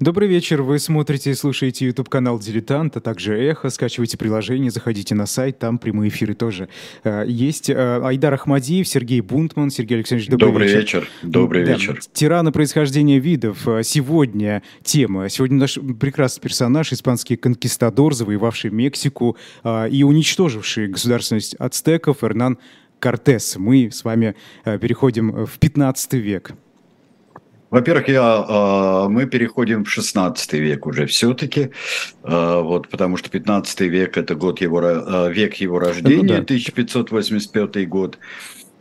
Добрый вечер. Вы смотрите и слушаете YouTube-канал «Дилетант», а также «Эхо». Скачивайте приложение, заходите на сайт, там прямые эфиры тоже э, есть. Э, Айдар Ахмадиев, Сергей Бунтман. Сергей Александрович, добрый, добрый вечер. вечер. Добрый да. вечер. Тираны происхождения видов. Э, сегодня тема. Сегодня наш прекрасный персонаж, испанский конкистадор, завоевавший Мексику и уничтоживший государственность ацтеков Эрнан Кортес. Мы с вами переходим в 15 век. Во-первых, я, а, мы переходим в 16 век уже все-таки, а, вот, потому что 15 век – это год его, а, век его рождения, да. 1585 год.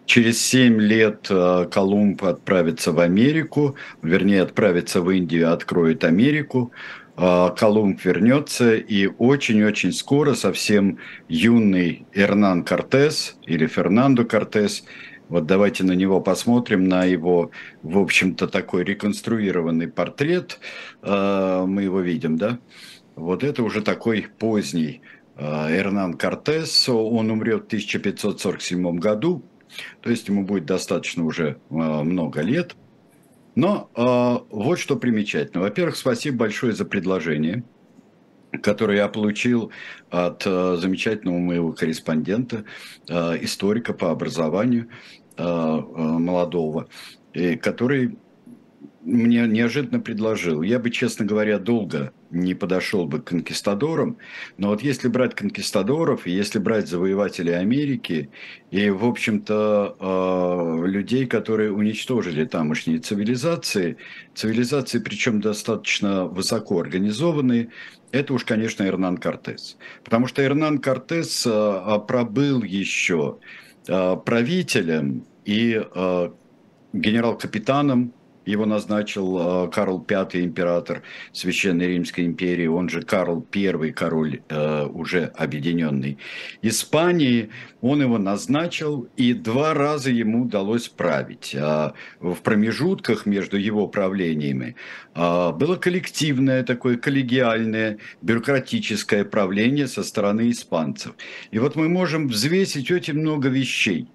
Через 7 лет Колумб отправится в Америку, вернее, отправится в Индию, откроет Америку. Колумб вернется, и очень-очень скоро совсем юный Эрнан Кортес или Фернандо Кортес – вот давайте на него посмотрим, на его, в общем-то, такой реконструированный портрет. А, мы его видим, да? Вот это уже такой поздний а, Эрнан Кортес. Он умрет в 1547 году, то есть ему будет достаточно уже а, много лет. Но вот что примечательно. Во-первых, спасибо большое за предложение который я получил от замечательного моего корреспондента, историка по образованию, молодого, который мне неожиданно предложил. Я бы, честно говоря, долго не подошел бы к конкистадорам, но вот если брать конкистадоров, если брать завоевателей Америки и, в общем-то, э, людей, которые уничтожили тамошние цивилизации, цивилизации, причем достаточно высоко организованные, это уж, конечно, Эрнан Кортес. Потому что Эрнан Кортес пробыл еще правителем и э, генерал-капитаном его назначил э, Карл V, император Священной Римской империи, он же Карл I, король э, уже объединенный Испании. Он его назначил, и два раза ему удалось править. А в промежутках между его правлениями а, было коллективное такое коллегиальное бюрократическое правление со стороны испанцев. И вот мы можем взвесить очень много вещей.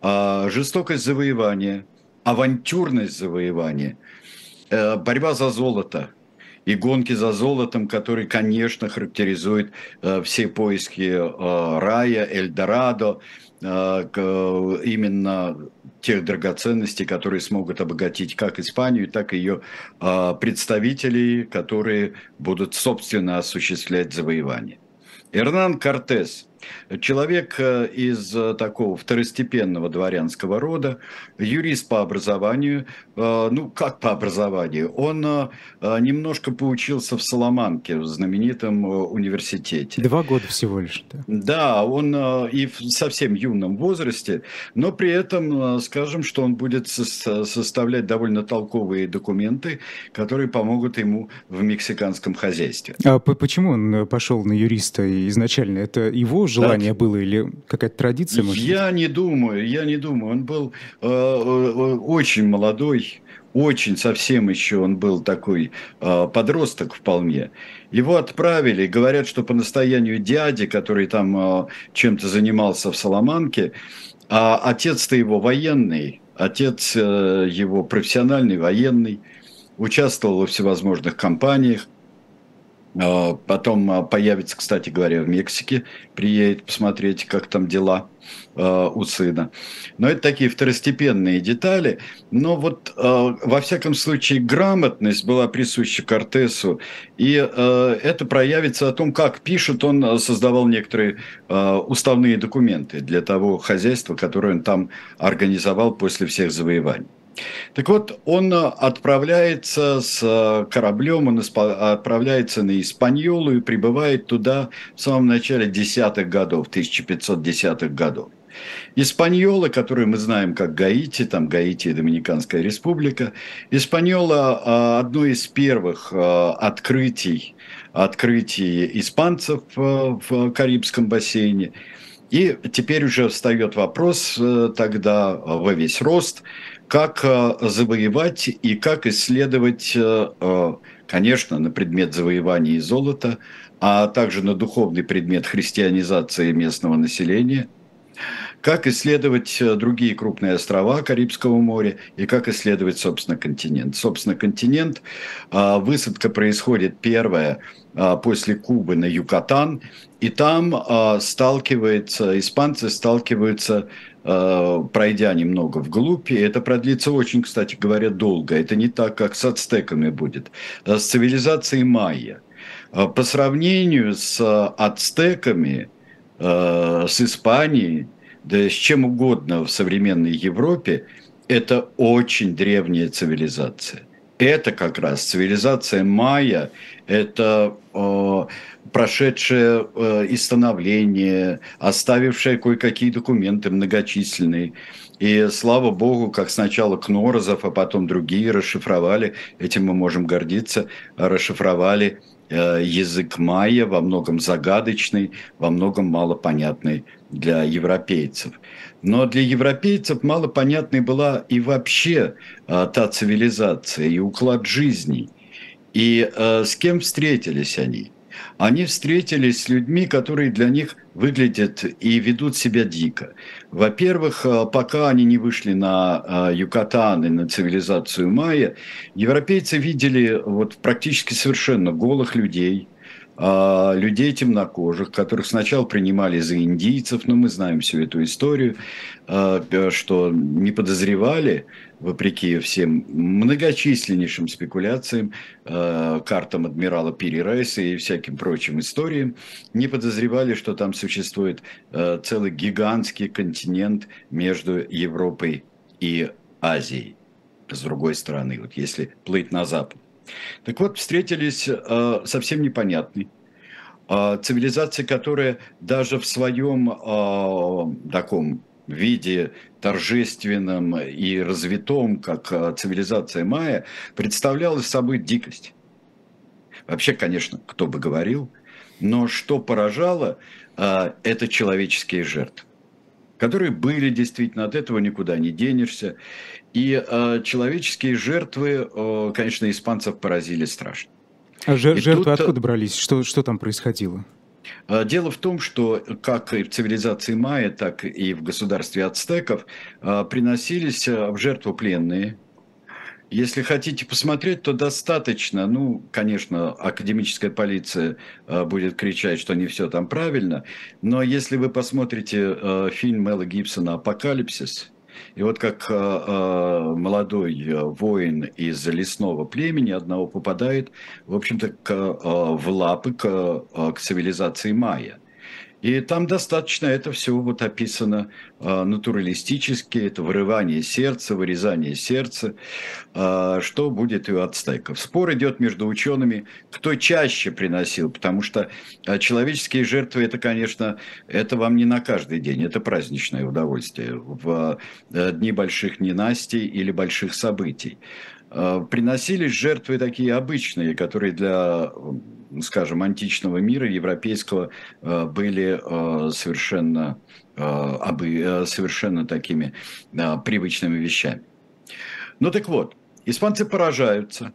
А, жестокость завоевания – авантюрность завоевания, э, борьба за золото и гонки за золотом, которые, конечно, характеризуют э, все поиски э, рая, Эльдорадо, именно тех драгоценностей, которые смогут обогатить как Испанию, так и ее представителей, которые будут собственно осуществлять завоевание. Эрнан Кортес – Человек э, из э, такого второстепенного дворянского рода, юрист по образованию, э, ну как по образованию, он немножко поучился в Соломанке, в знаменитом университете. Два года всего лишь. Да, да он и в совсем юном возрасте, но при этом скажем, что он будет составлять довольно толковые документы, которые помогут ему в мексиканском хозяйстве. А почему он пошел на юриста изначально? Это его желание да. было или какая-то традиция? Может я быть? не думаю, я не думаю. Он был э, э, очень молодой, очень совсем еще он был такой э, подросток вполне. Его отправили, говорят, что по настоянию дяди, который там э, чем-то занимался в Соломанке, а отец-то его военный, отец э, его профессиональный военный, участвовал во всевозможных кампаниях, а, потом а, появится, кстати говоря, в Мексике, приедет посмотреть, как там дела а, у сына. Но это такие второстепенные детали. Но вот во всяком случае грамотность была присуща Кортесу, и это проявится о том, как пишет он, создавал некоторые уставные документы для того хозяйства, которое он там организовал после всех завоеваний. Так вот, он э, отправляется с э, кораблем, он отправляется на Испаньолу и прибывает туда в самом начале десятых годов, 1510-х годов. Испаньола, которую мы знаем как Гаити, там Гаити и Доминиканская республика, Испаньола э, – одно из первых открытий, открытий испанцев в Карибском бассейне. И теперь уже встает вопрос тогда во весь рост – как э, завоевать и как исследовать, э, э, конечно, на предмет завоевания золота, а также на духовный предмет христианизации местного населения, как исследовать э, другие крупные острова Карибского моря и как исследовать, собственно, континент. Собственно, континент, а, высадка происходит первая а, после Кубы на Юкатан, и там а, сталкивается, испанцы сталкиваются пройдя немного вглубь, и это продлится очень, кстати говоря, долго. Это не так, как с ацтеками будет. С цивилизацией майя. По сравнению с ацтеками, с Испанией, да с чем угодно в современной Европе, это очень древняя цивилизация. Это как раз цивилизация майя, это э, прошедшее э, и становление, оставившее кое-какие документы многочисленные. И слава богу, как сначала Кнорозов, а потом другие расшифровали, этим мы можем гордиться, расшифровали э, язык майя, во многом загадочный, во многом малопонятный для европейцев. Но для европейцев малопонятной была и вообще а, та цивилизация, и уклад жизни. И а, с кем встретились они? Они встретились с людьми, которые для них выглядят и ведут себя дико. Во-первых, а, пока они не вышли на а, Юкатан и на цивилизацию майя, европейцы видели вот практически совершенно голых людей – людей темнокожих, которых сначала принимали за индийцев, но мы знаем всю эту историю, а, что не подозревали, вопреки всем многочисленнейшим спекуляциям, а, картам адмирала Пири Райса и всяким прочим историям, не подозревали, что там существует целый гигантский континент между Европой и Азией, с другой стороны, вот если плыть на запад. Так вот, встретились э, совсем непонятный э, цивилизации, которая даже в своем э, таком виде торжественном и развитом, как э, цивилизация майя, представляла собой дикость. Вообще, конечно, кто бы говорил, но что поражало, э, это человеческие жертвы которые были действительно, от этого никуда не денешься. И э, человеческие жертвы, э, конечно, испанцев поразили страшно. А жертвы тут, откуда брались? Что, что там происходило? Э, дело в том, что как и в цивилизации майя, так и в государстве ацтеков э, приносились э, в жертву пленные, если хотите посмотреть, то достаточно, ну, конечно, академическая полиция э, будет кричать, что не все там правильно, но если вы посмотрите э, фильм Мэла Гибсона «Апокалипсис», и вот как э, молодой воин из лесного племени одного попадает, в общем-то, в лапы к цивилизации майя. И там достаточно это все вот описано э, натуралистически, это вырывание сердца, вырезание сердца, э, что будет у ацтеков. Спор идет между учеными, кто чаще приносил, потому что э, человеческие жертвы, это, конечно, это вам не на каждый день, это праздничное удовольствие в э, дни больших ненастий или больших событий. Э, приносились жертвы такие обычные, которые для скажем, античного мира, европейского, э, были э, совершенно, э, совершенно такими привычными вещами. Ну так вот, испанцы поражаются,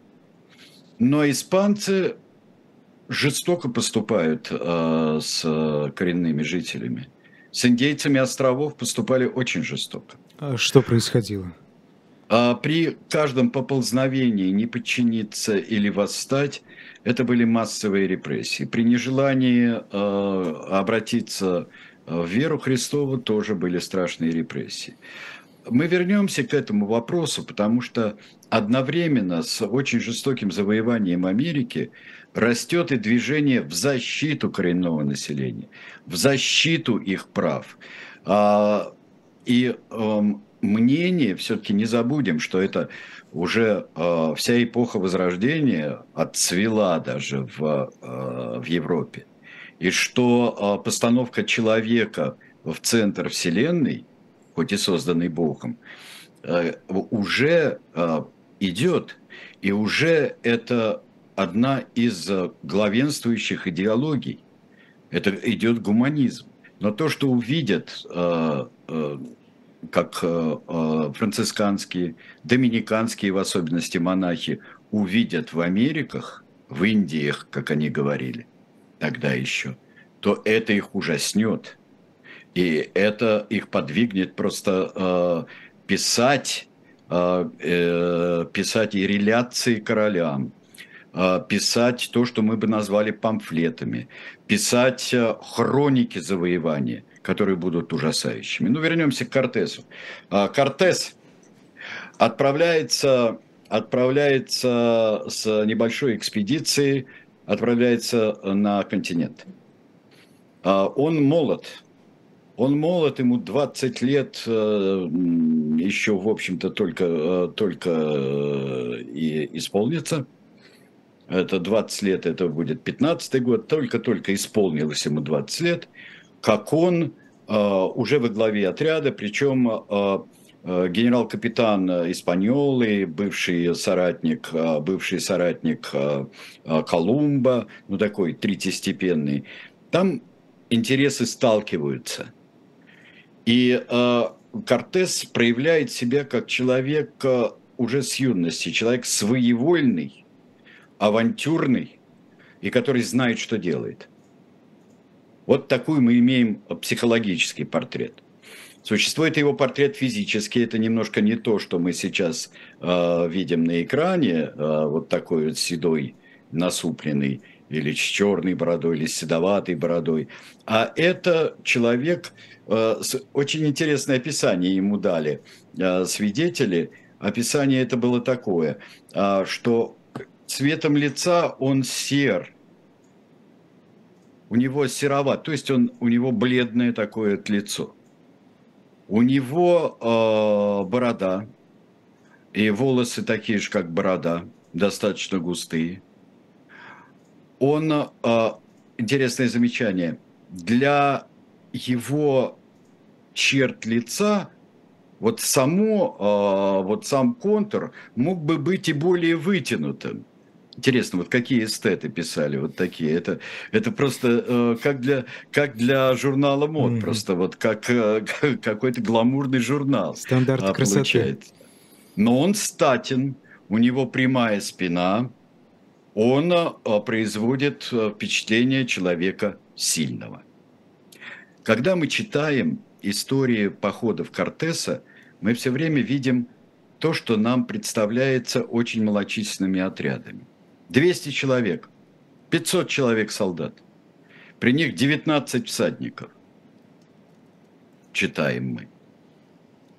но испанцы жестоко поступают с коренными жителями. С индейцами островов поступали очень жестоко. А что происходило? А при каждом поползновении не подчиниться или восстать, это были массовые репрессии. При нежелании э, обратиться в веру Христову тоже были страшные репрессии. Мы вернемся к этому вопросу, потому что одновременно с очень жестоким завоеванием Америки растет и движение в защиту коренного населения, в защиту их прав. А, и эм, мнение, все-таки не забудем, что это уже э, вся эпоха Возрождения отцвела даже в, э, в Европе. И что э, постановка человека в центр Вселенной, хоть и созданный Богом, э, уже э, идет. И уже это одна из главенствующих идеологий. Это идет гуманизм. Но то, что увидят э, э, как э, э, францисканские, доминиканские в особенности монахи увидят в Америках, в Индиях, как они говорили тогда еще, то это их ужаснет. И это их подвигнет просто э, писать, писать и реляции королям, писать то, что мы бы назвали памфлетами, писать хроники завоевания, которые будут ужасающими. Ну, вернемся к Кортесу. Э, Кортес отправляется, отправляется с небольшой экспедицией, отправляется на континент. Э, он молод, он молод, ему 20 лет, э, еще, в общем-то, только, э, только э, и исполнится. Это 20 лет, это будет 15 год, только-только исполнилось ему 20 лет, как он уже во главе отряда, причем генерал-капитан Испаньолы, бывший соратник, бывший соратник Колумба, ну такой третьестепенный, там интересы сталкиваются – и э, Кортес проявляет себя как человек э, уже с юности, человек своевольный, авантюрный и который знает, что делает. Вот такой мы имеем психологический портрет. Существует его портрет физический, это немножко не то, что мы сейчас э, видим на экране, э, вот такой вот седой, насупленный, или с черной бородой, или с седоватой бородой. А это человек, Э, очень интересное описание ему дали э, свидетели. Описание это было такое, э, что цветом лица он сер, у него сероват, то есть он, у него бледное такое лицо. У него э, борода, и волосы такие же, как борода, достаточно густые. Он, э, интересное замечание, для его черт лица, вот само, а, вот сам контур мог бы быть и более вытянутым. Интересно, вот какие эстеты писали вот такие. Это, это просто э, как, для, как для журнала мод, mm-hmm. просто вот как э, какой-то гламурный журнал. Стандарт а, красоты. Получается. Но он статен, у него прямая спина, он а, производит э, впечатление человека сильного. Когда мы читаем истории походов Кортеса мы все время видим то, что нам представляется очень малочисленными отрядами. 200 человек, 500 человек солдат, при них 19 всадников, читаем мы.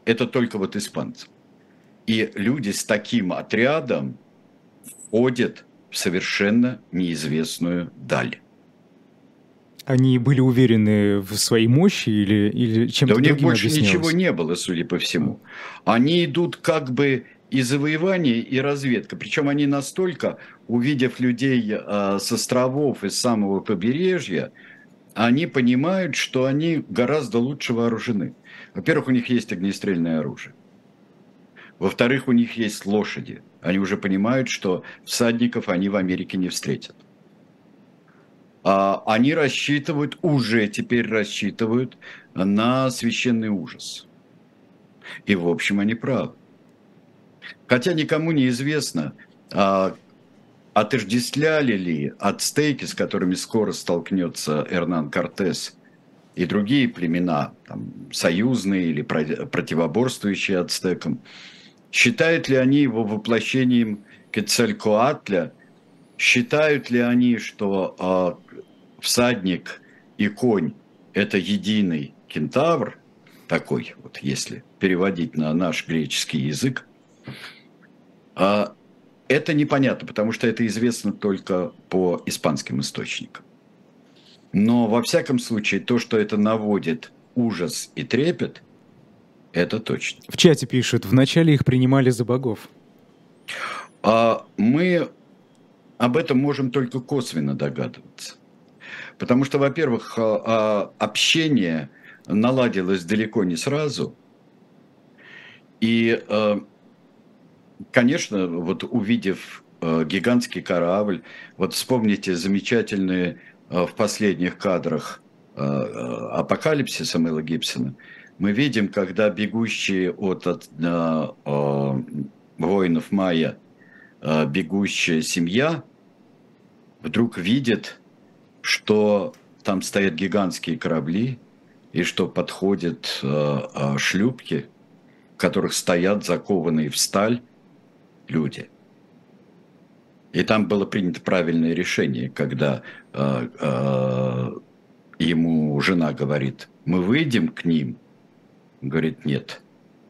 Это только вот испанцы. И люди с таким отрядом входят в совершенно неизвестную даль. Они были уверены в своей мощи или, или чем-то Да у них больше ничего не было, судя по всему. Они идут как бы и завоевание, и разведка. Причем они настолько, увидев людей э, с островов и с самого побережья, они понимают, что они гораздо лучше вооружены. Во-первых, у них есть огнестрельное оружие. Во-вторых, у них есть лошади. Они уже понимают, что всадников они в Америке не встретят. А, они рассчитывают, уже теперь рассчитывают на священный ужас. И, в общем, они правы. Хотя никому не известно, а, отождествляли ли ацтеки, с которыми скоро столкнется Эрнан Кортес, и другие племена, там, союзные или противоборствующие ацтекам, считают ли они его воплощением Кецалькоатля, считают ли они, что а, всадник и конь – это единый кентавр, такой вот, если переводить на наш греческий язык, это непонятно, потому что это известно только по испанским источникам. Но во всяком случае, то, что это наводит ужас и трепет, это точно. В чате пишут, вначале их принимали за богов. А мы об этом можем только косвенно догадываться. Потому что, во-первых, а, а, общение наладилось далеко не сразу. И, а, конечно, вот увидев гигантский корабль, вот вспомните замечательные в последних кадрах апокалипсиса Мэла Гибсона, мы видим, когда бегущие от, от воинов Майя, бегущая семья, вдруг видит что там стоят гигантские корабли, и что подходят шлюпки, в которых стоят закованные в сталь люди. И там было принято правильное решение, когда ему жена говорит, мы выйдем к ним, говорит, нет,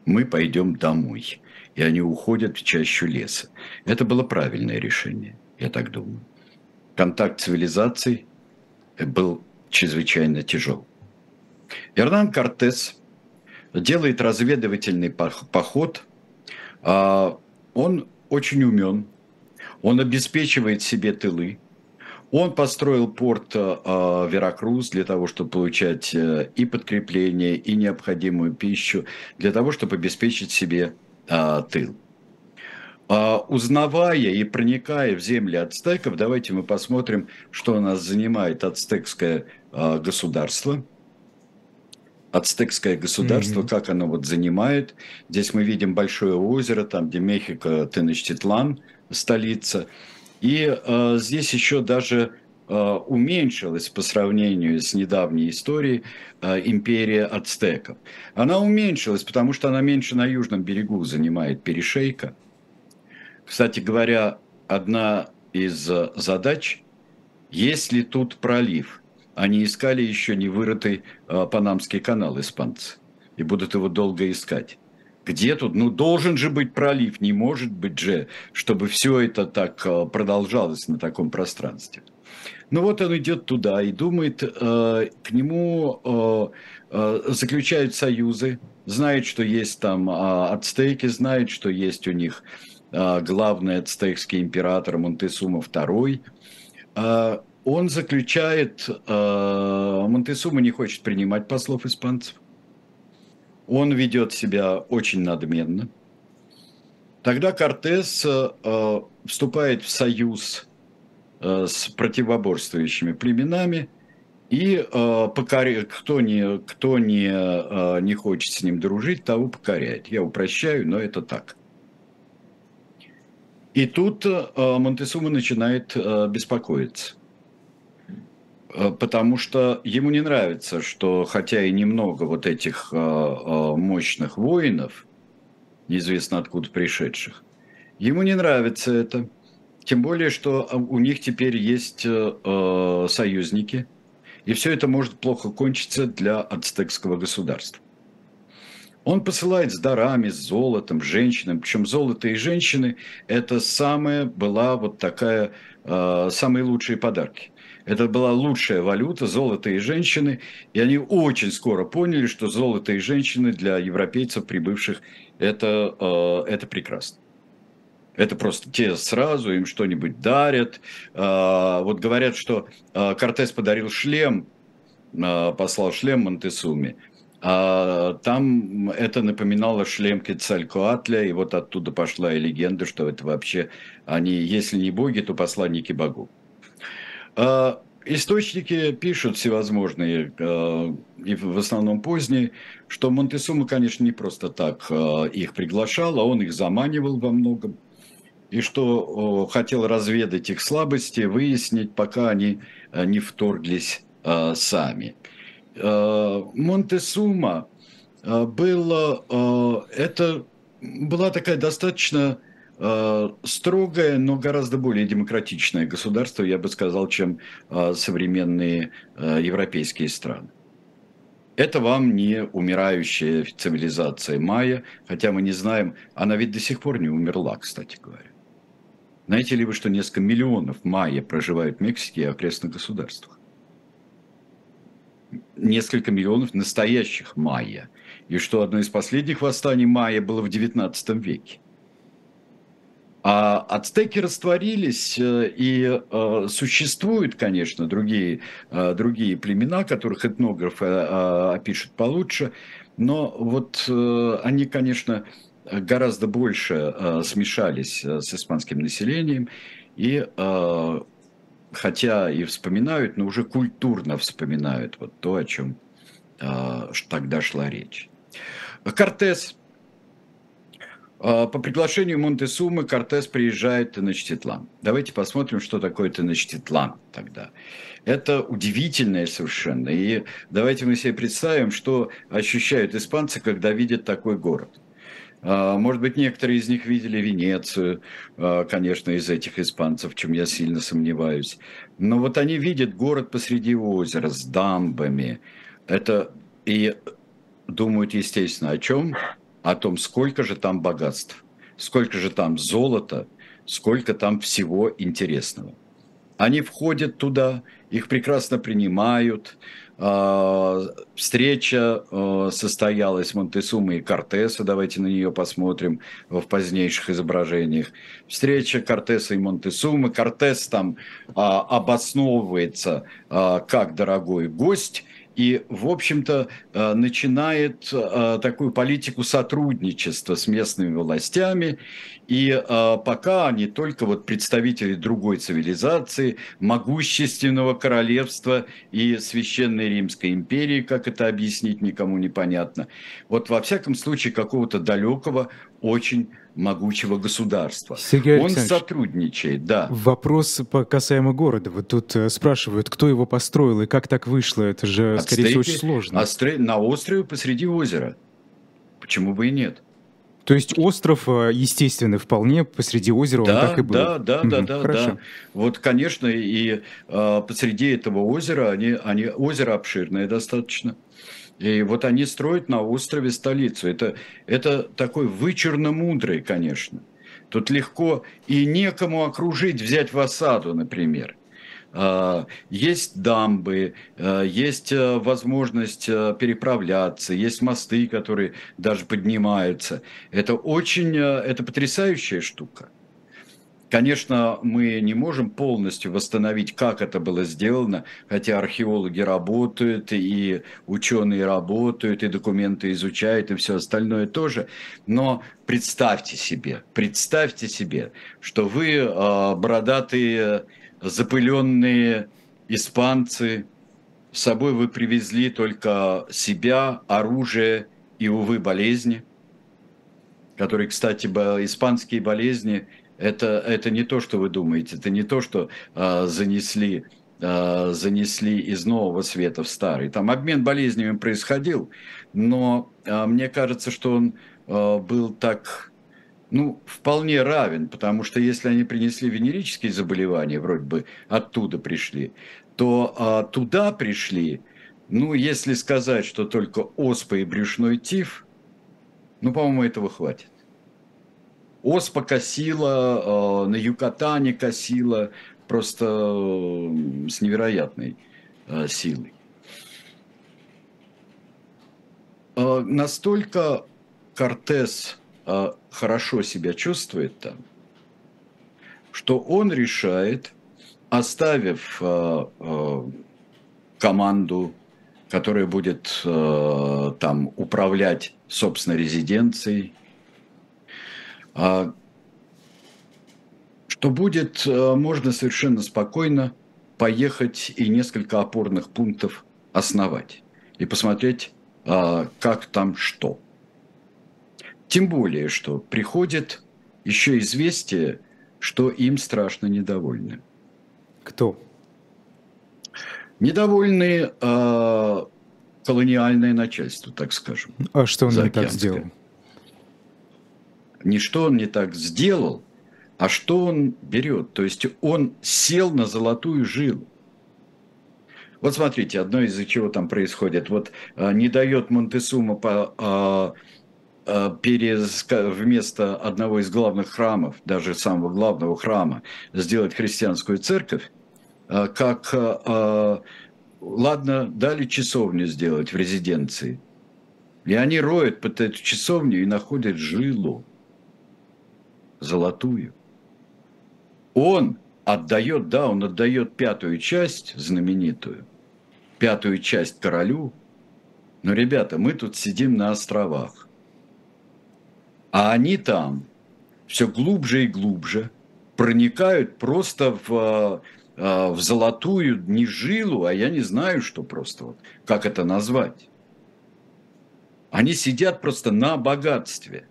мы пойдем домой. И они уходят в чащу леса. Это было правильное решение, я так думаю. Контакт цивилизаций был чрезвычайно тяжел. Эрнан Кортес делает разведывательный поход. А, он очень умен, он обеспечивает себе тылы, он построил порт э, Веракрус для того, чтобы получать э, и подкрепление, и необходимую пищу, для того, чтобы обеспечить себе э, тыл. Э, узнавая и проникая в земли ацтеков, давайте мы посмотрим, что у нас занимает ацтекское э, государство. Ацтекское государство, mm-hmm. как оно вот занимает. Здесь мы видим большое озеро, там, где Мехико, Теночтитлан, столица. И э, здесь еще даже э, уменьшилась по сравнению с недавней историей э, империя ацтеков. Она уменьшилась, потому что она меньше на южном берегу занимает перешейка. Кстати говоря, одна из э, задач, если тут пролив, они искали еще не вырытый э, Панамский канал испанцы и будут его долго искать. Где тут? Ну, должен же быть пролив, не может быть же, чтобы все это так э, продолжалось на таком пространстве. Ну вот он идет туда и думает, э, к нему заключают союзы, знает, что есть там ацтеки, знает, что есть у них главный ацтекский император Монтесума II. Э, он заключает, э, Монтесума не хочет принимать послов испанцев он ведет себя очень надменно. Тогда Кортес э, вступает в союз э, с противоборствующими племенами, и э, покоря... кто, не, кто не, э, не хочет с ним дружить, того покоряет. Я упрощаю, но это так. И тут э, Монтесума начинает э, беспокоиться. Э, потому что ему не нравится, что хотя и немного вот этих э, э, мощных воинов, неизвестно откуда пришедших, ему не нравится это. Тем более, что у них теперь есть союзники, и все это может плохо кончиться для ацтекского государства. Он посылает с дарами, с золотом, женщинам. Причем золото и женщины – это самая была вот такая, самые лучшие подарки. Это была лучшая валюта, золото и женщины. И они очень скоро поняли, что золото и женщины для европейцев, прибывших, это, э, это прекрасно. Это просто те сразу им что-нибудь дарят. Э, вот говорят, что э, Кортес подарил шлем, послал шлем Монтесуме. А там это напоминало шлем Кецалькоатля, и вот оттуда пошла и легенда, что это вообще они, если не боги, то посланники богов. А, источники пишут всевозможные, а, и в основном поздние, что Монтесума, конечно, не просто так а, их приглашал, а он их заманивал во многом. И что хотел разведать их слабости, выяснить, пока они не вторглись сами. Монтесума было, это была такая достаточно строгое, но гораздо более демократичное государство, я бы сказал, чем э, современные э, европейские страны. Это вам не умирающая цивилизация майя, хотя мы не знаем, она ведь до сих пор не умерла, кстати говоря. Знаете ли вы, что несколько миллионов майя проживают в Мексике и окрестных государствах? Несколько миллионов настоящих майя. И что одно из последних восстаний майя было в XIX веке. А ацтеки растворились, э, и э, существуют, конечно, другие, э, другие племена, которых этнографы опишут получше, но вот они, конечно, гораздо больше смешались с испанским населением, и хотя и вспоминают, но уже культурно вспоминают вот то, о чем тогда шла речь. Кортес по приглашению Монтесумы Кортес приезжает в Теночтитлан. Давайте посмотрим, что такое Теночтитлан тогда. Это удивительное совершенно. И давайте мы себе представим, что ощущают испанцы, когда видят такой город. А, может быть, некоторые из них видели Венецию, а, конечно, из этих испанцев, чем я сильно сомневаюсь. Но вот они видят город посреди озера с дамбами. Это и думают, естественно, о чем? О том, сколько же там богатств, сколько же там золота, сколько там всего интересного. Они входят туда, их прекрасно принимают. А, встреча а, состоялась Монтесумы и Кортеса, давайте на нее посмотрим в позднейших изображениях. Встреча Кортеса и Монтесумы. Кортес там а, обосновывается как дорогой гость, и, в общем-то, э, начинает э, такую политику сотрудничества с местными властями. И э, пока они только вот представители другой цивилизации, могущественного королевства и Священной Римской империи, как это объяснить никому непонятно. Вот во всяком случае какого-то далекого, очень могучего государства. Сергей Он сотрудничает, да. Вопрос по касаемо города. Вот тут э, спрашивают, кто его построил и как так вышло. Это же, Ацтеки, скорее всего, очень сложно. Астре... На острове посреди озера. Почему бы и нет? То есть остров, э, естественно, вполне посреди озера да, он так и был. Да, да, да, да, да. Вот, конечно, и э, посреди этого озера, они, они, озеро обширное достаточно. И вот они строят на острове столицу. Это, это такой вычурно мудрый, конечно. Тут легко и некому окружить, взять в осаду, например. А, есть дамбы, а, есть а, возможность переправляться, есть мосты, которые даже поднимаются. Это очень, это потрясающая штука. Конечно, мы не можем полностью восстановить, как это было сделано, хотя археологи работают, и ученые работают, и документы изучают, и все остальное тоже. Но представьте себе, представьте себе, что вы э, бородатые, запыленные испанцы, с собой вы привезли только себя, оружие и, увы, болезни, которые, кстати, испанские болезни – это, это не то, что вы думаете, это не то, что а, занесли, а, занесли из нового света в старый. Там обмен болезнями происходил, но а, мне кажется, что он а, был так, ну, вполне равен, потому что если они принесли венерические заболевания, вроде бы оттуда пришли, то а, туда пришли, ну, если сказать, что только оспа и брюшной тиф, ну, по-моему, этого хватит. Оспа косила, э, на Юкатане косила, просто э, с невероятной э, силой. Настолько Кортес хорошо себя чувствует там, что он решает, оставив команду, которая будет там управлять, собственно, резиденцией, что будет, э, можно совершенно спокойно поехать и несколько опорных пунктов основать и посмотреть, а, как там что. Тем более, что приходит еще известие, что им страшно недовольны. Кто? Недовольны э, колониальное начальство, так скажем. А что он не так сделал? Не что он не так сделал, а что он берет. То есть он сел на золотую жилу. Вот смотрите, одно из-за чего там происходит. Вот а, не дает Монтесума по, а, а, перез, вместо одного из главных храмов, даже самого главного храма, сделать христианскую церковь, а, как, а, ладно, дали часовню сделать в резиденции. И они роют под эту часовню и находят жилу золотую. Он отдает, да, он отдает пятую часть знаменитую, пятую часть королю. Но, ребята, мы тут сидим на островах. А они там все глубже и глубже проникают просто в, а, в золотую не жилу, а я не знаю, что просто вот, как это назвать. Они сидят просто на богатстве –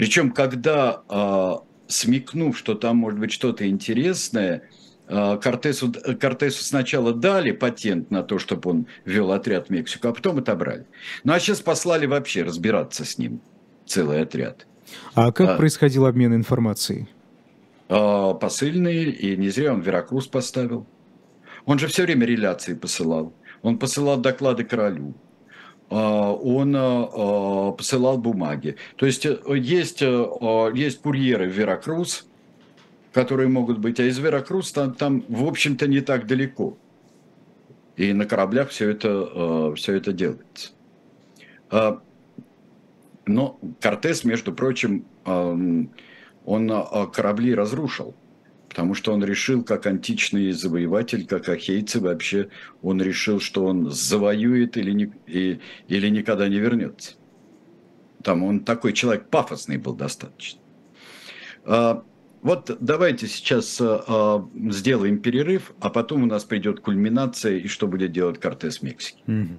Причем, когда, а, смекнув, что там может быть что-то интересное, а, Кортесу, Кортесу сначала дали патент на то, чтобы он вел отряд в Мексику, а потом отобрали. Ну а сейчас послали вообще разбираться с ним, целый отряд. А как а, происходил обмен информацией? А, посыльный, и не зря он Веракрус поставил. Он же все время реляции посылал. Он посылал доклады королю. А, он а, посылал бумаги. То есть э, есть, э, есть курьеры в Веракрус, которые могут быть, а из Веракрус там, там в общем-то, не так далеко. И на кораблях все это, все это делается. Но Кортес, между прочим, он корабли разрушил потому что он решил, как античный завоеватель, как ахейцы вообще, он решил, что он завоюет или, не, и, или никогда не вернется. Там он такой человек пафосный был достаточно. А, вот давайте сейчас а, сделаем перерыв, а потом у нас придет кульминация, и что будет делать Кортес Мексики. Mm-hmm.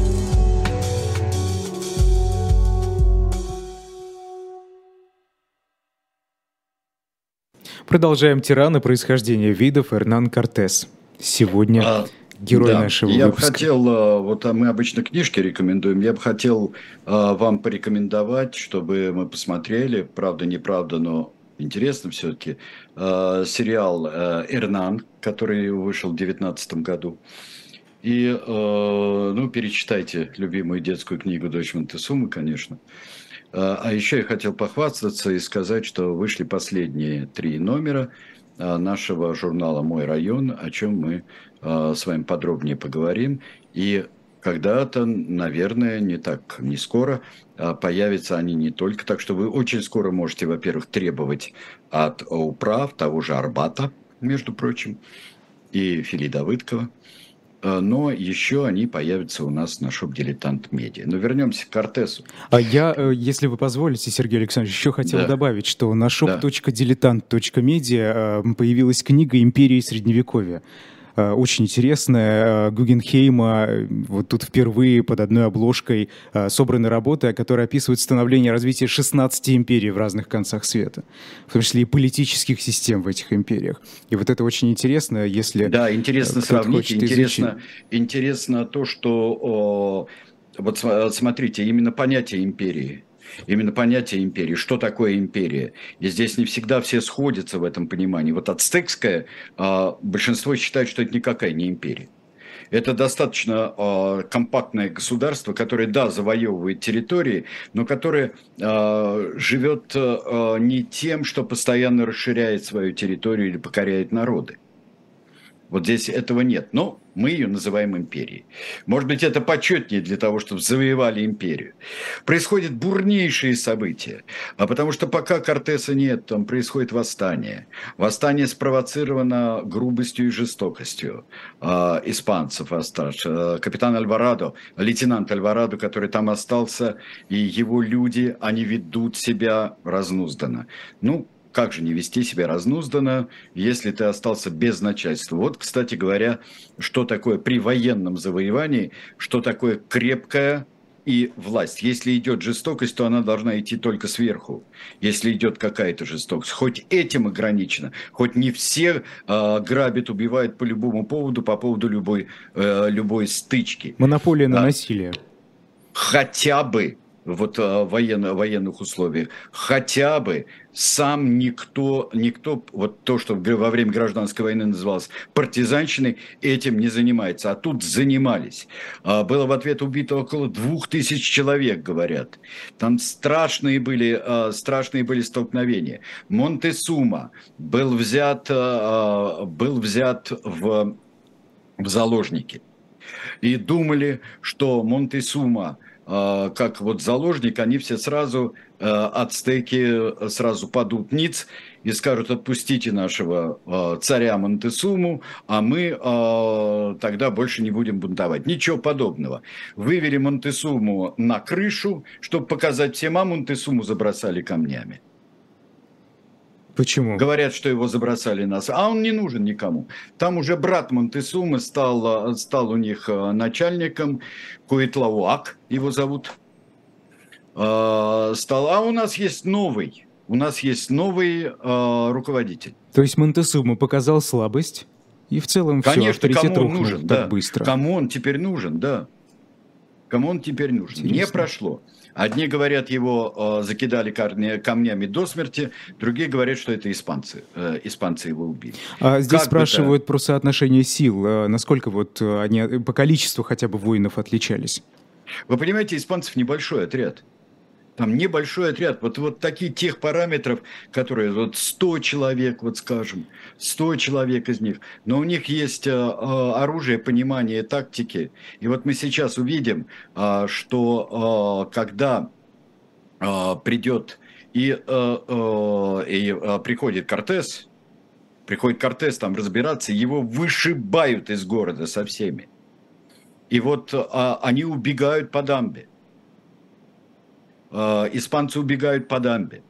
Продолжаем тираны происхождения видов Эрнан Кортес. Сегодня а, герой да, нашего я выпуска. Я бы хотел, а, вот а мы обычно книжки рекомендуем, я бы хотел а, вам порекомендовать, чтобы мы посмотрели, правда, неправда, но интересно все-таки, сериал «Эрнан», который вышел в 2019 году. И, ну, перечитайте любимую детскую книгу «Дочь Монтесумы», конечно. А, а еще я хотел похвастаться и сказать, что вышли последние три номера а, нашего журнала «Мой район», о чем мы а, с вами подробнее поговорим. И когда-то, наверное, не так, не скоро, появятся они не только. Так что вы очень скоро можете, во-первых, требовать от управ того же Арбата, между прочим, и Фили Давыдкова – но еще они появятся у нас на шоп «Дилетант Медиа». Но вернемся к Кортесу. А я, э, если вы позволите, Сергей Александрович, еще хотел да. добавить, что на shop.diletant.media э, появилась книга «Империи Средневековья». Э, очень интересная. Э, Гугенхейма э, вот тут впервые под одной обложкой собраны работы, которые описывают становление и развитие 16 империй в разных концах света, в том числе и политических систем в этих империях. И вот это очень интересно, если... Да, интересно сравнить, интересно, интересно то, что... Вот смотрите, именно понятие империи – именно понятие империи, что такое империя. И здесь не всегда все сходятся в этом понимании. Вот ацтекское, а, большинство считает, что это никакая не империя. Это достаточно э, компактное государство, которое, да, завоевывает территории, но которое э, живет э, не тем, что постоянно расширяет свою территорию или покоряет народы. Вот здесь этого нет. Но мы ее называем империей. Может быть, это почетнее для того, чтобы завоевали империю. Происходят бурнейшие события. А потому что пока Кортеса нет, там происходит восстание. Восстание спровоцировано грубостью и жестокостью э, испанцев. Э, капитан Альварадо, лейтенант Альварадо, который там остался, и его люди, они ведут себя разнузданно. Ну, как же не вести себя разнузданно, если ты остался без начальства? Вот, кстати говоря, что такое при военном завоевании, что такое крепкая и власть. Если идет жестокость, то она должна идти только сверху. Если идет какая-то жестокость, хоть этим ограничено, хоть не все э, грабят, убивают по любому поводу, по поводу любой, э, любой стычки. Монополия на а, насилие. Хотя бы вот э, военно, военных условиях. Хотя бы сам никто, никто, вот то, что во время гражданской войны называлось партизанщиной, этим не занимается. А тут занимались. А, было в ответ убито около двух тысяч человек, говорят. Там страшные были, а, страшные были столкновения. Монтесума был взят, а, был взят в, в заложники – И думали, что Монтесума а, как вот заложник, они все сразу, а, ацтеки сразу падут ниц и скажут, отпустите нашего а, царя Монтесуму, а мы тогда больше не будем бунтовать. Ничего подобного. Вывели Монтесуму на крышу, чтобы показать всем, а Монтесуму забросали камнями. Почему? Говорят, что его забросали нас, а он не нужен никому. Там уже брат Монтесумы стал, стал у них э, начальником, Куитлауак его зовут, э, стал. А у нас есть новый, у нас есть новый э, руководитель. То есть Монтесума показал слабость, и в целом Конечно, все, кому он нужен, так да. быстро. Кому он теперь нужен, да. Кому он теперь нужен. Интересно. Не прошло. Одни говорят, его э, закидали камнями до смерти, другие говорят, что это испанцы. Э, испанцы его убили. А здесь как спрашивают это... про соотношение сил. Э, насколько вот э, они по количеству хотя бы воинов отличались? Вы понимаете, испанцев небольшой отряд. Там небольшой отряд, вот, вот такие тех параметров, которые вот 100 человек, вот скажем, 100 человек из них, но у них есть э, оружие, понимание тактики. И вот мы сейчас увидим, э, что э, когда э, придет и, э, э, и э, приходит Кортес, приходит Кортес там разбираться, его вышибают из города со всеми. И вот э, они убегают по дамбе. Э, испанцы убегают по дамбе,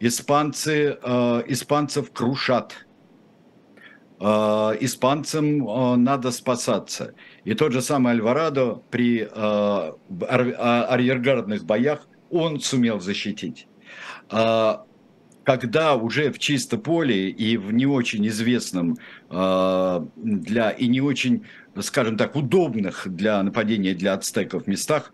испанцы, э, испанцев крушат, э, испанцам надо спасаться. И тот же самый Альварадо при арьергардных боях он сумел защитить. Когда уже в чисто поле и в не очень известном для и не очень, скажем так, удобных для нападения для ацтеков местах,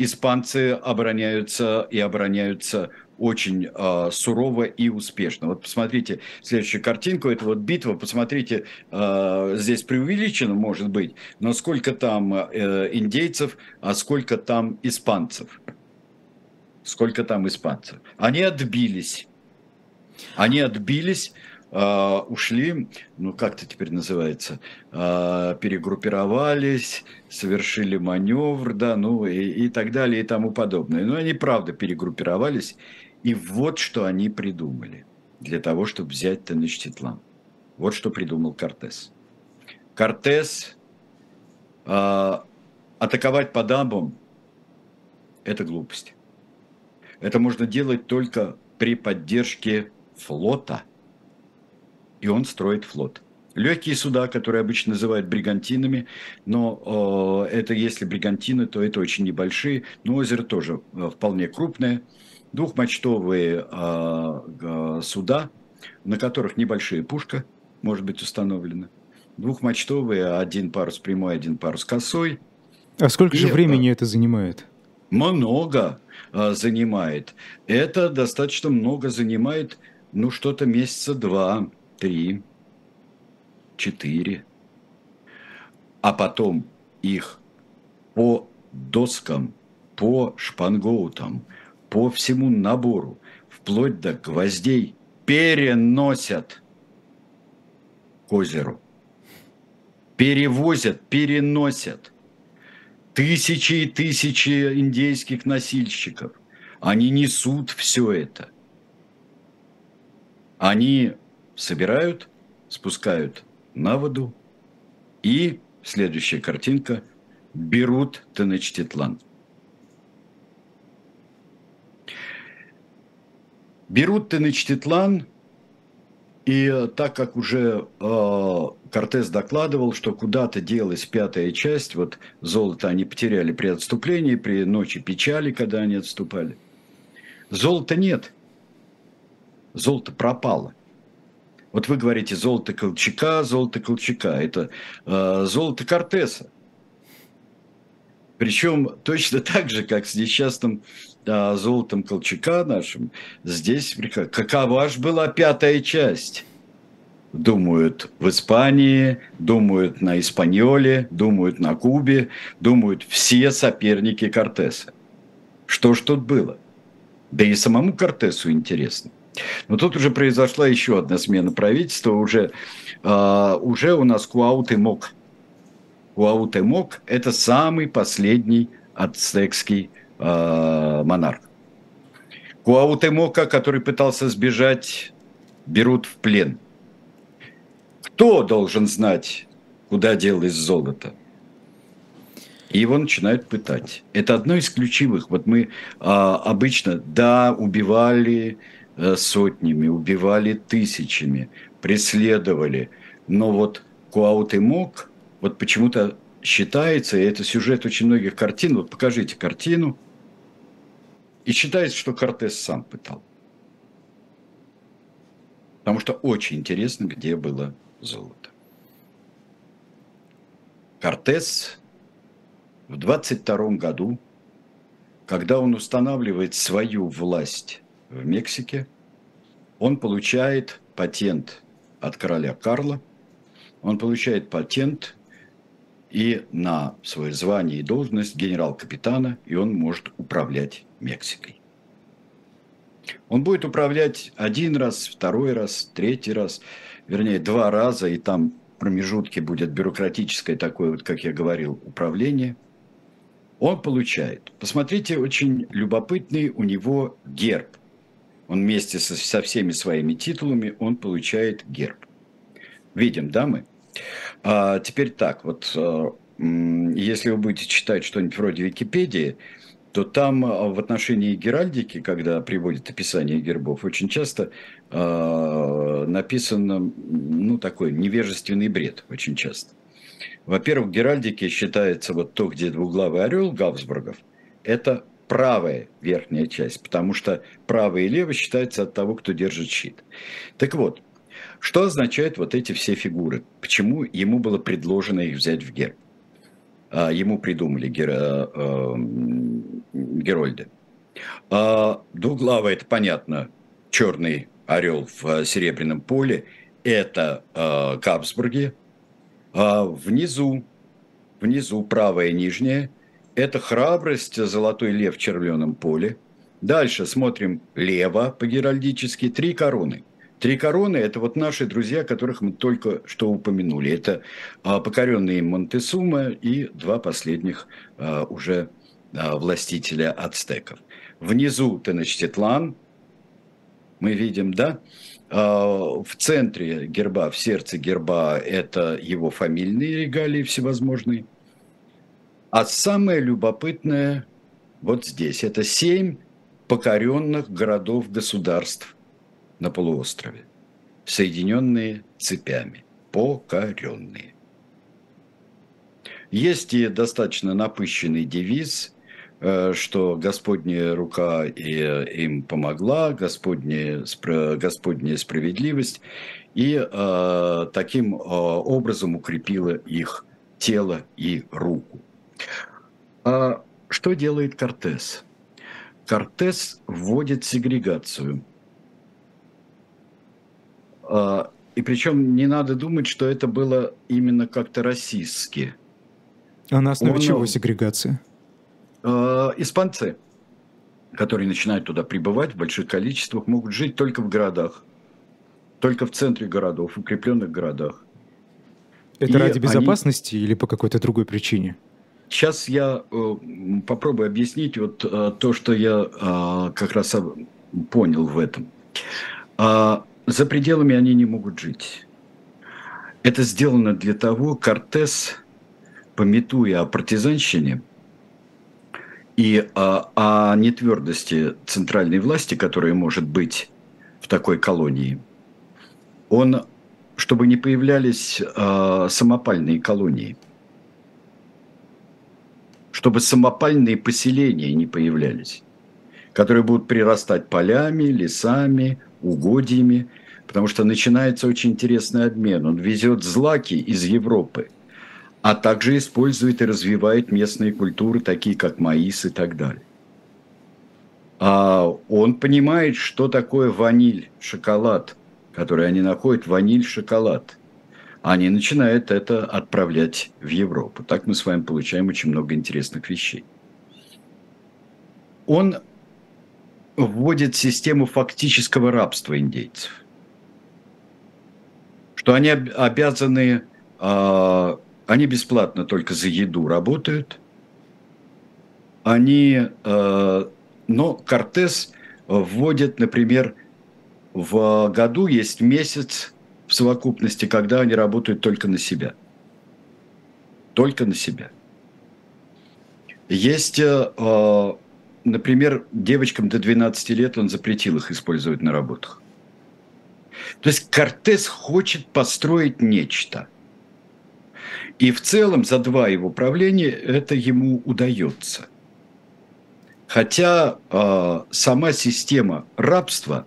испанцы обороняются и обороняются очень э, сурово и успешно. Вот посмотрите следующую картинку, это вот битва, посмотрите, э, здесь преувеличено может быть, но сколько там э, индейцев, а сколько там испанцев. Сколько там испанцев. Они отбились. Они отбились, э, ушли, ну как это теперь называется, э, перегруппировались, совершили маневр, да, ну и, и так далее и тому подобное. Но они правда перегруппировались, и вот что они придумали для того, чтобы взять Теночтитлан. Вот что придумал Кортес. Кортес э, атаковать по дамбам – это глупость. Это можно делать только при поддержке флота – и он строит флот. Легкие суда, которые обычно называют бригантинами, но э, это если бригантины, то это очень небольшие, но озеро тоже э, вполне крупное. Двухмачтовые э, э, суда, на которых небольшая пушка может быть установлена. Двухмачтовые, один парус прямой, один парус косой. А сколько и, же времени это занимает? Много э, занимает. Это достаточно много занимает, ну что-то месяца два три, четыре, а потом их по доскам, по шпангоутам, по всему набору, вплоть до гвоздей, переносят к озеру. Перевозят, переносят. Тысячи и тысячи индейских носильщиков. Они несут все это. Они собирают, спускают на воду и, следующая картинка, берут Тенечтитлан. Берут Тенечтитлан, и так как уже э, Кортес докладывал, что куда-то делась пятая часть, вот золото они потеряли при отступлении, при ночи печали, когда они отступали. Золота нет. Золото пропало. Вот вы говорите золото Колчака, золото Колчака. Это э, золото Кортеса. Причем точно так же, как с несчастным э, золотом Колчака нашим, здесь какова же была пятая часть? Думают в Испании, думают на Испаньоле, думают на Кубе, думают все соперники Кортеса. Что ж тут было? Да и самому Кортесу интересно. Но тут уже произошла еще одна смена правительства. Уже, э, уже у нас Куаутемок. Куаутемок – это самый последний ацтекский э, монарх. Куаутемока, который пытался сбежать, берут в плен. Кто должен знать, куда делось золото? И его начинают пытать. Это одно из ключевых. Вот мы а, обычно, да, убивали сотнями, убивали тысячами, преследовали. Но вот Куаутемок, вот почему-то считается, и это сюжет очень многих картин, вот покажите картину, и считается, что Кортес сам пытал. Потому что очень интересно, где было золото. Кортес в 22 году, когда он устанавливает свою власть в Мексике, он получает патент от короля Карла, он получает патент и на свое звание и должность генерал-капитана, и он может управлять Мексикой. Он будет управлять один раз, второй раз, третий раз, вернее, два раза, и там промежутки будет бюрократическое такое, вот, как я говорил, управление – он получает. Посмотрите, очень любопытный у него герб. Он вместе со, со всеми своими титулами, он получает герб. Видим, да, мы? А, теперь так, вот а, если вы будете читать что-нибудь вроде Википедии, то там а, в отношении геральдики, когда приводят описание гербов, очень часто э, написано, ну, такой невежественный бред, очень часто. Во-первых, в геральдике считается вот то, где двуглавый орел Габсбургов, это правая верхняя часть, потому что правая и левая считается от того, кто держит щит. Так вот, что означают вот эти все фигуры? Почему ему было предложено их взять в герб? А, ему придумали гер... а, Герольды. А, двуглавый, это понятно, черный орел в серебряном поле, это Габсбурги, а внизу, внизу правая нижняя, это храбрость, золотой лев в червленом поле. Дальше смотрим лево по-геральдически, три короны. Три короны – это вот наши друзья, которых мы только что упомянули. Это а, покоренные Монтесума и два последних а, уже а, властителя ацтеков. Внизу Теночтитлан, мы видим, да? А, в центре герба, в сердце герба это его фамильные регалии всевозможные. А самое любопытное вот здесь. Это семь покоренных городов-государств на полуострове, соединенные цепями, покоренные. Есть и достаточно напыщенный девиз Э, что Господняя рука им помогла, Господняя, Господняя справедливость, и э, таким э, образом укрепила их тело и руку. А что делает Кортес? Кортес вводит сегрегацию. А, и причем не надо думать, что это было именно как-то расистски. А на основе Он, чего сегрегация? Э, испанцы, которые начинают туда прибывать в больших количествах, могут жить только в городах, только в центре городов, в укрепленных городах. Это И ради безопасности они... или по какой-то другой причине? Сейчас я э, попробую объяснить вот э, то, что я э, как раз понял в этом. Э, за пределами они не могут жить. Это сделано для того, Кортес, пометуя о партизанщине, и о, о нетвердости центральной власти, которая может быть в такой колонии, он, чтобы не появлялись э, самопальные колонии, чтобы самопальные поселения не появлялись, которые будут прирастать полями, лесами, угодьями, потому что начинается очень интересный обмен. Он везет злаки из Европы – а также использует и развивает местные культуры, такие как маис и так далее. А он понимает, что такое ваниль, шоколад, который они находят, ваниль, шоколад. Они начинают это отправлять в Европу. Так мы с вами получаем очень много интересных вещей. Он вводит систему фактического рабства индейцев. Что они обязаны а, Они бесплатно только за еду работают. Они, э, но Кортес вводит, например, в году есть месяц в совокупности, когда они работают только на себя. Только на себя. Есть, э, например, девочкам до 12 лет он запретил их использовать на работах. То есть Кортес хочет построить нечто. И в целом за два его правления это ему удается. Хотя э, сама система рабства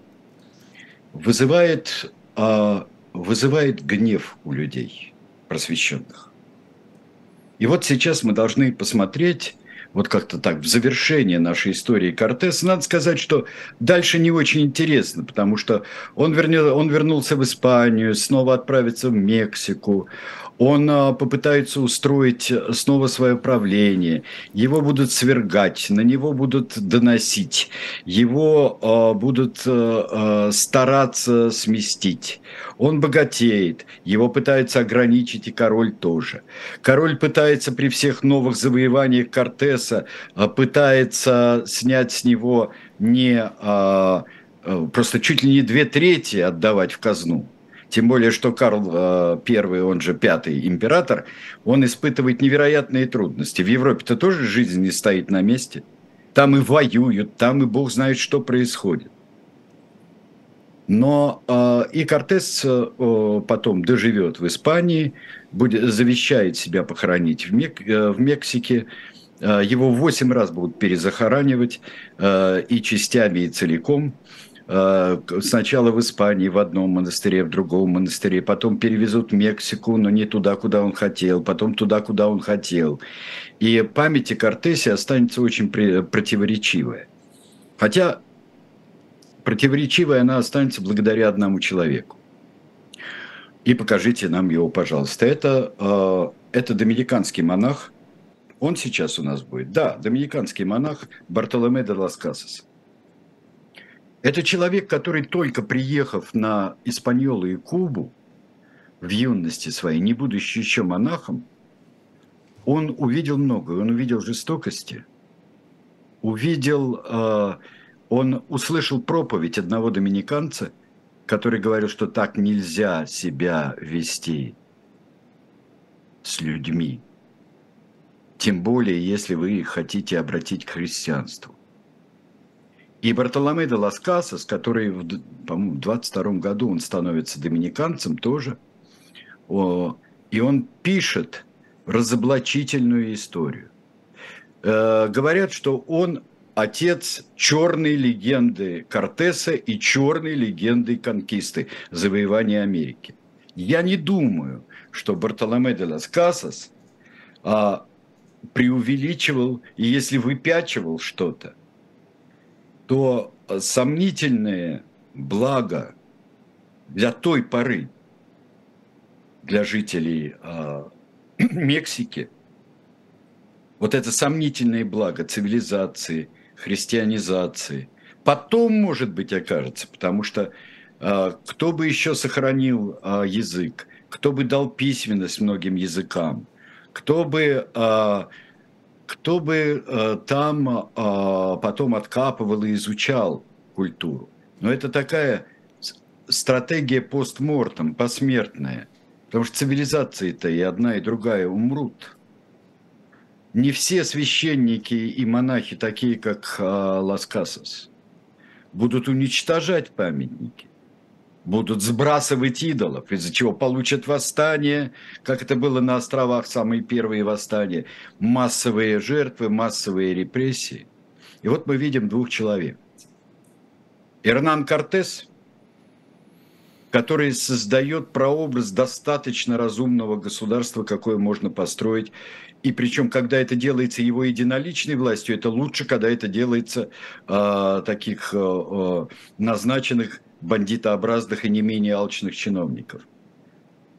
вызывает, э, вызывает гнев у людей просвещенных. И вот сейчас мы должны посмотреть вот как-то так, в завершение нашей истории Кортеса, надо сказать, что дальше не очень интересно, потому что он, вернел, он вернулся в Испанию, снова отправится в Мексику, он а, попытается устроить снова свое правление, его будут свергать, на него будут доносить, его а, будут а, стараться сместить. Он богатеет, его пытается ограничить и король тоже. Король пытается при всех новых завоеваниях Кортеса, пытается снять с него не просто чуть ли не две трети отдавать в казну, тем более, что Карл I, он же пятый император, он испытывает невероятные трудности. В Европе-то тоже жизнь не стоит на месте. Там и воюют, там и бог знает, что происходит. Но э, и Кортес э, потом доживет в Испании, будет, завещает себя похоронить в, Мек, э, в Мексике. Э, его восемь раз будут перезахоранивать э, и частями, и целиком. Э, сначала в Испании в одном монастыре, в другом монастыре, потом перевезут в Мексику, но не туда, куда он хотел, потом туда, куда он хотел. И память о Кортесе останется очень противоречивая. Хотя противоречивая она останется благодаря одному человеку. И покажите нам его, пожалуйста. Это, э, это доминиканский монах. Он сейчас у нас будет. Да, доминиканский монах Бартоломе де лас Касас. Это человек, который только приехав на Испаньолу и Кубу в юности своей, не будучи еще монахом, он увидел многое. Он увидел жестокости, увидел, э, он услышал проповедь одного доминиканца, который говорил, что так нельзя себя вести с людьми, тем более, если вы хотите обратить к христианству. И Бартоломе де Лас Касас, который, по-моему, в 22 году он становится доминиканцем тоже, и он пишет разоблачительную историю. Э, говорят, что он отец черной легенды Кортеса и черной легенды конкисты, завоевания Америки. Я не думаю, что Бартоломе де Лас Касас а, преувеличивал и если выпячивал что-то, то сомнительное благо для той поры, для жителей э, Мексики, вот это сомнительное благо цивилизации, христианизации, потом, может быть, окажется, потому что э, кто бы еще сохранил э, язык, кто бы дал письменность многим языкам, кто бы э, кто бы э, там э, потом откапывал и изучал культуру. Но это такая стратегия постмортом, посмертная. Потому что цивилизации-то и одна, и другая умрут. Не все священники и монахи, такие как э, Лас Касас, будут уничтожать памятники будут сбрасывать идолов, из-за чего получат восстание, как это было на островах, самые первые восстания, массовые жертвы, массовые репрессии. И вот мы видим двух человек. Эрнан Кортес, который создает прообраз достаточно разумного государства, какое можно построить. И причем, когда это делается его единоличной властью, это лучше, когда это делается э, таких э, назначенных бандитообразных и не менее алчных чиновников.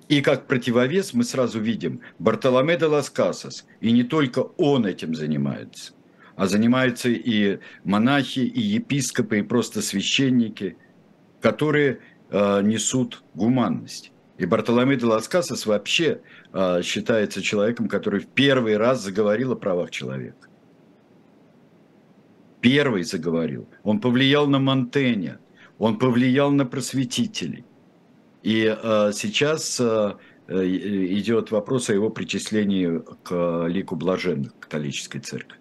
И как противовес мы сразу видим Бартоломе де лас Касас, и не только он этим занимается, а занимаются и монахи, и епископы, и просто священники, которые э, несут гуманность. И Бартоломей де лас Касас вообще а, считается человеком, который в первый раз заговорил о правах человека. Первый заговорил. Он повлиял на Монтэня, он повлиял на просветителей. И а, сейчас а, э, идет вопрос о его причислении к лику блаженных католической церкви.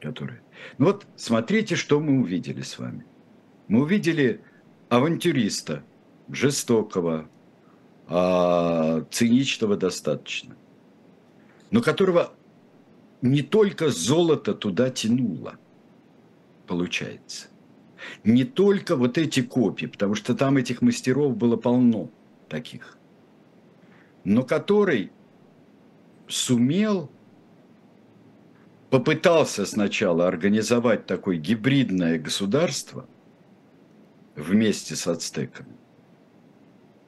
Которая... Ну вот смотрите, что мы увидели с вами. Мы увидели авантюриста, жестокого, а, циничного достаточно, но которого не только золото туда тянуло, получается. Не только вот эти копии, потому что там этих мастеров было полно таких, но который сумел, попытался сначала организовать такое гибридное государство вместе с ацтеками,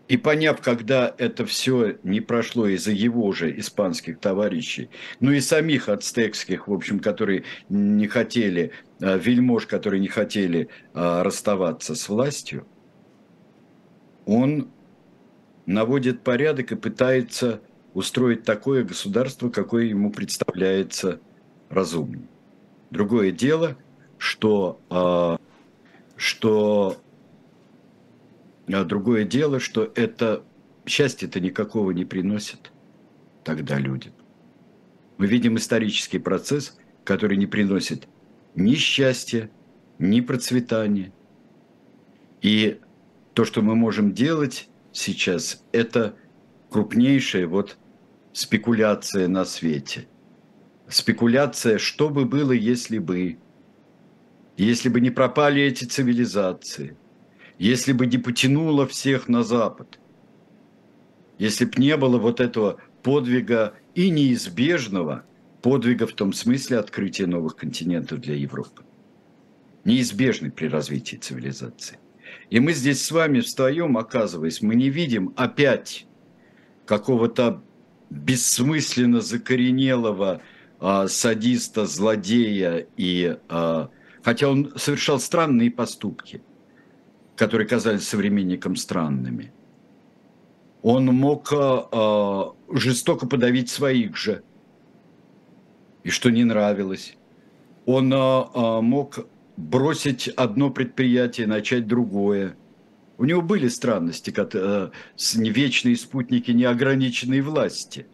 и поняв, когда это все не прошло из-за его же испанских товарищей, ну и самих ацтекских, в общем, которые не хотели, вельмож, которые не хотели а, расставаться с властью, он наводит порядок и пытается устроить такое государство, какое ему представляется разумным. Другое дело, что, а, что другое дело, что это счастье-то никакого не приносит тогда людям. Мы видим исторический процесс, который не приносит ни счастья, ни процветания. И то, что мы можем делать сейчас, это крупнейшая вот спекуляция на свете. Спекуляция, что бы было, если бы, если бы не пропали эти цивилизации – если бы не потянуло всех на Запад, если бы не было вот этого подвига и неизбежного подвига в том смысле открытия новых континентов для Европы, неизбежный при развитии цивилизации. И мы здесь с вами встаем, оказываясь, мы не видим опять какого-то бессмысленно закоренелого а, садиста, злодея, и, а, хотя он совершал странные поступки – которые казались современникам странными. Он мог э, жестоко подавить своих же, и что не нравилось. Он э, мог бросить одно предприятие, начать другое. У него были странности, как, э, вечные спутники неограниченной власти.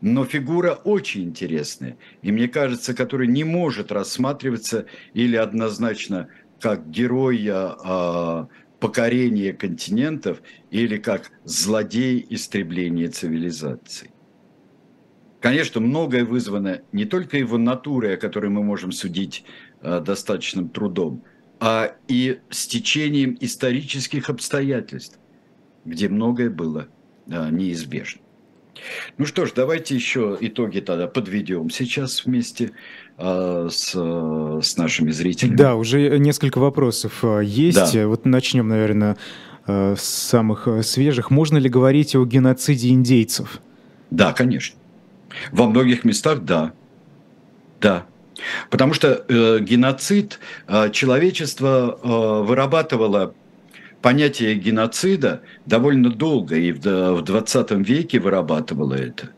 Но фигура очень интересная, и мне кажется, которая не может рассматриваться или однозначно как героя а, покорения континентов или как злодей истребления цивилизаций. Конечно, многое вызвано не только его натурой, о которой мы можем судить а, достаточным трудом, а и стечением исторических обстоятельств, где многое было а, неизбежно. Ну что ж, давайте еще итоги тогда подведем сейчас вместе э, с, с нашими зрителями. Да, уже несколько вопросов а, есть. Да. Вот начнем, наверное, а, с самых свежих. Можно ли говорить о геноциде индейцев? Да, конечно. Во многих местах да. Да. Потому что э, геноцид э, человечество э, вырабатывало понятие геноцида довольно долго и в 20 веке вырабатывала это.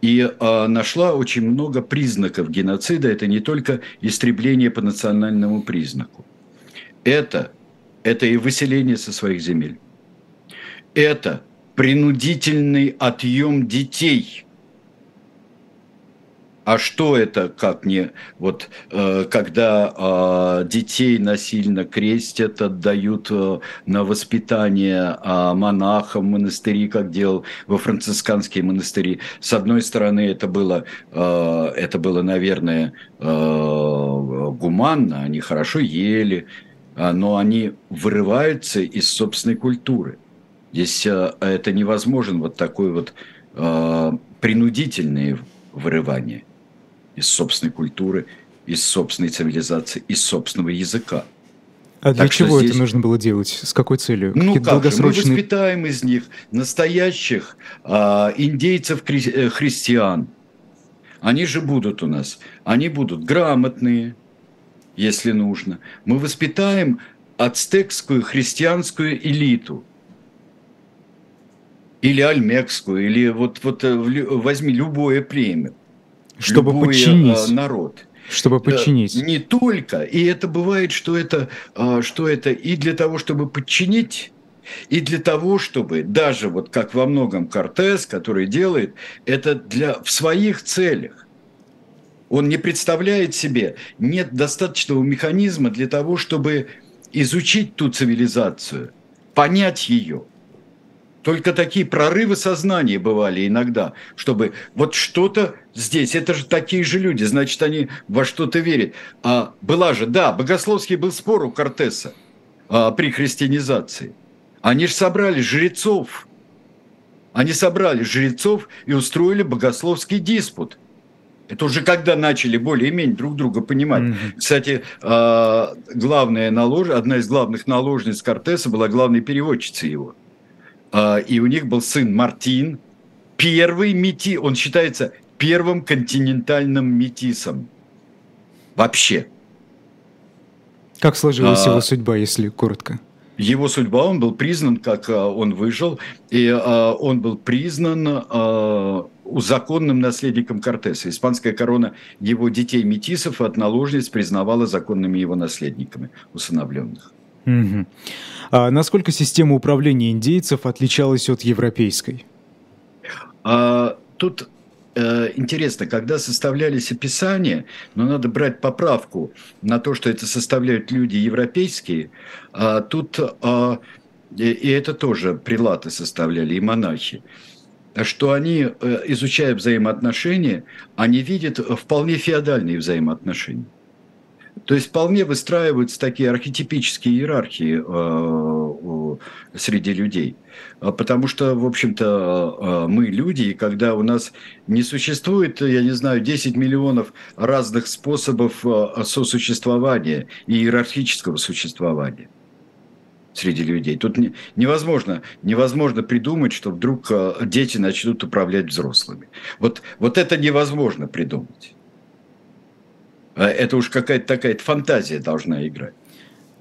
И э, нашла очень много признаков геноцида. Это не только истребление по национальному признаку. Это, это и выселение со своих земель. Это принудительный отъем детей – а что это, как не вот э, когда э, детей насильно крестят, отдают э, на воспитание э, монахам монастыри, как делал во францисканские монастыри. С одной стороны, это было, э, это было, наверное, э, гуманно, они хорошо ели, э, но они вырываются из собственной культуры. Здесь э, это невозможен вот такой вот э, принудительное вырывание из собственной культуры, из собственной цивилизации, из собственного языка. А для так чего здесь... это нужно было делать? С какой целью? Ну как долгосрочные... же, мы воспитаем из них настоящих а, индейцев-христиан. Они же будут у нас. Они будут грамотные, если нужно. Мы воспитаем ацтекскую христианскую элиту. Или альмекскую, или вот, вот э, возьми любое племя. Чтобы любой подчинить. народ. Чтобы подчинить. Не только. И это бывает, что это, что это и для того, чтобы подчинить, и для того, чтобы даже вот как во многом Кортес, который делает, это для, в своих целях. Он не представляет себе, нет достаточного механизма для того, чтобы изучить ту цивилизацию, понять ее. Только такие прорывы сознания бывали иногда, чтобы вот что-то здесь, это же такие же люди, значит, они во что-то верят. А была же, да, богословский был спор у Кортеса а, при христианизации. Они же собрали жрецов. Они собрали жрецов и устроили богословский диспут. Это уже когда начали более-менее друг друга понимать. Mm-hmm. Кстати, а, главная налож... одна из главных наложниц Кортеса была главной переводчицей его. А, и у них был сын Мартин, первый мети, он считается первым континентальным метисом. Вообще. Как сложилась а, его судьба, если коротко? его судьба, он был признан, как а, он выжил, и а, он был признан а, законным наследником Кортеса. Испанская корона его детей метисов от наложниц признавала законными его наследниками, усыновленных. Угу. А насколько система управления индейцев отличалась от европейской? А, тут Э, интересно, когда составлялись описания, но надо брать поправку на то, что это составляют люди европейские, а тут а, и это тоже прилаты составляли, и монахи, что они, э, изучая взаимоотношения, они видят вполне феодальные взаимоотношения. То есть вполне выстраиваются такие архетипические иерархии э, среди людей. А потому что, в общем-то, э, мы люди, и когда у нас не существует, я не знаю, 10 миллионов разных способов э, сосуществования и иерархического существования среди людей. Тут невозможно, невозможно придумать, что вдруг дети начнут управлять взрослыми. Вот, вот это невозможно придумать. А это уж какая-то такая фантазия должна играть.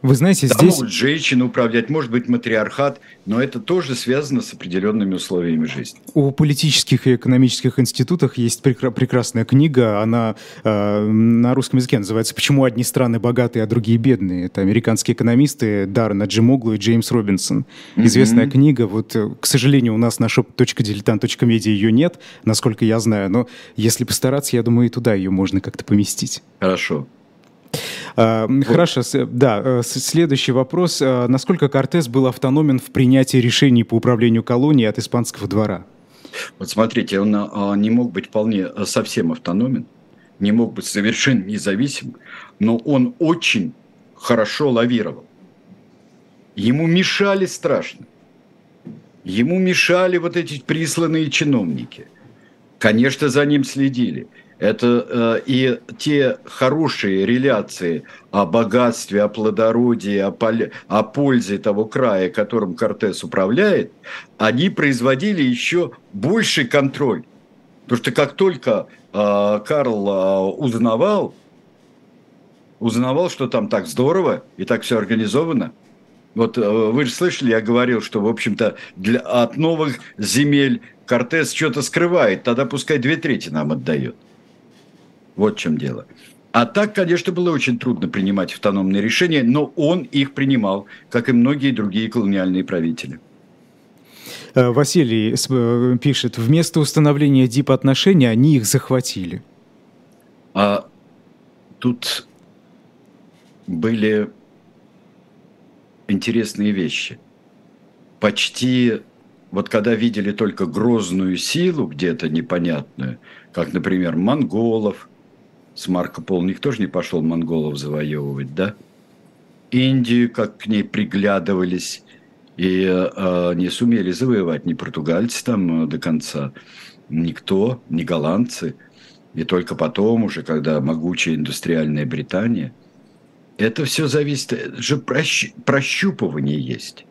Вы знаете, да, здесь... могут женщины управлять, может быть, матриархат, но это тоже связано с определенными условиями жизни. У политических и экономических институтах есть прекра- прекрасная книга, она э, на русском языке называется «Почему одни страны богатые, а другие бедные». Это американские экономисты Даррен Аджимоглу и Джеймс Робинсон. Mm-hmm. Известная книга, вот, э, к сожалению, у нас на shop.diletant.media ее нет, насколько я знаю, но если постараться, я думаю, и туда ее можно как-то поместить. Хорошо. А, хорошо, да. Э, следующий вопрос. А, насколько Кортес был автономен в принятии решений по управлению колонией от испанского двора? Вот смотрите, он не мог быть вполне совсем автономен, не мог быть совершенно независим, но он очень хорошо лавировал. Ему мешали страшно. Ему мешали вот эти присланные чиновники. Конечно, за ним следили – это э, и те хорошие реляции о богатстве, о плодородии, о, поле, о пользе того края, которым Кортес управляет, они производили еще больший контроль. Потому что как только э, Карл э, узнавал, узнавал, что там так здорово и так все организовано, вот э, вы же слышали, я говорил, что, в общем-то, для, от новых земель Кортес что-то скрывает, тогда пускай две трети нам отдает. Вот в чем дело. А так, конечно, было очень трудно принимать автономные решения, но он их принимал, как и многие другие колониальные правители. Э, Василий э, пишет, вместо установления дип-отношений они их захватили. А тут были интересные вещи. Почти, вот когда видели только грозную силу где-то непонятную, как, например, монголов – с Марко Поло никто же не пошел монголов завоевывать, да? Индию, как к ней приглядывались, и э, не сумели завоевать ни португальцы там э, до конца, никто, ни голландцы. И только потом уже, когда могучая индустриальная Британия, это все зависит, это же прощ, прощупывание есть.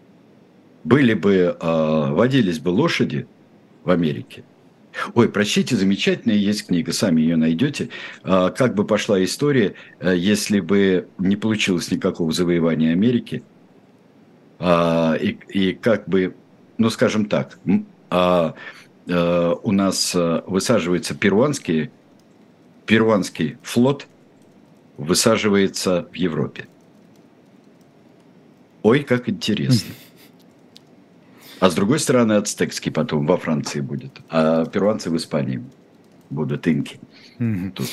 Были бы, э, водились бы лошади в Америке, Ой, простите, замечательная есть книга, сами ее найдете. А, как бы пошла история, э, если бы не получилось никакого завоевания Америки, а, и, и как бы, ну скажем так, а, а, у нас высаживается перуанский, перуанский флот, высаживается в Европе. Ой, как интересно. А с другой стороны, ацтекский потом во Франции будет, а перуанцы в Испании будут инки. Тут.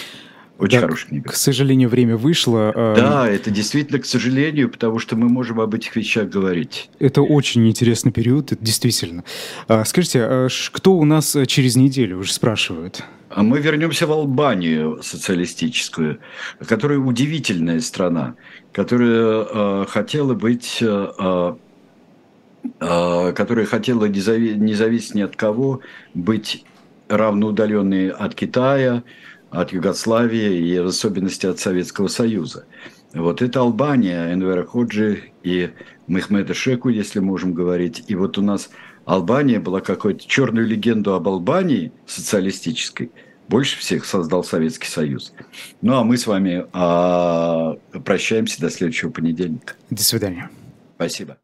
Очень да, хорошая книга. К сожалению, время вышло. А, да, это действительно к сожалению, потому что мы можем об этих вещах говорить. Это очень интересный период, это действительно. А, скажите, а кто у нас через неделю уже спрашивают? Мы вернемся в Албанию социалистическую, которая удивительная страна, которая э, хотела быть, э, э, которая хотела не, зави- не зависеть ни от кого, быть равноудаленной от Китая, от Югославии и в особенности от Советского Союза. Вот это Албания, Энвера Ходжи и Мехмеда Шеку, если можем говорить. И вот у нас Албания была какой-то черную легенду об Албании социалистической больше всех создал Советский Союз. Ну а мы с вами а, прощаемся до следующего понедельника. До свидания. Спасибо.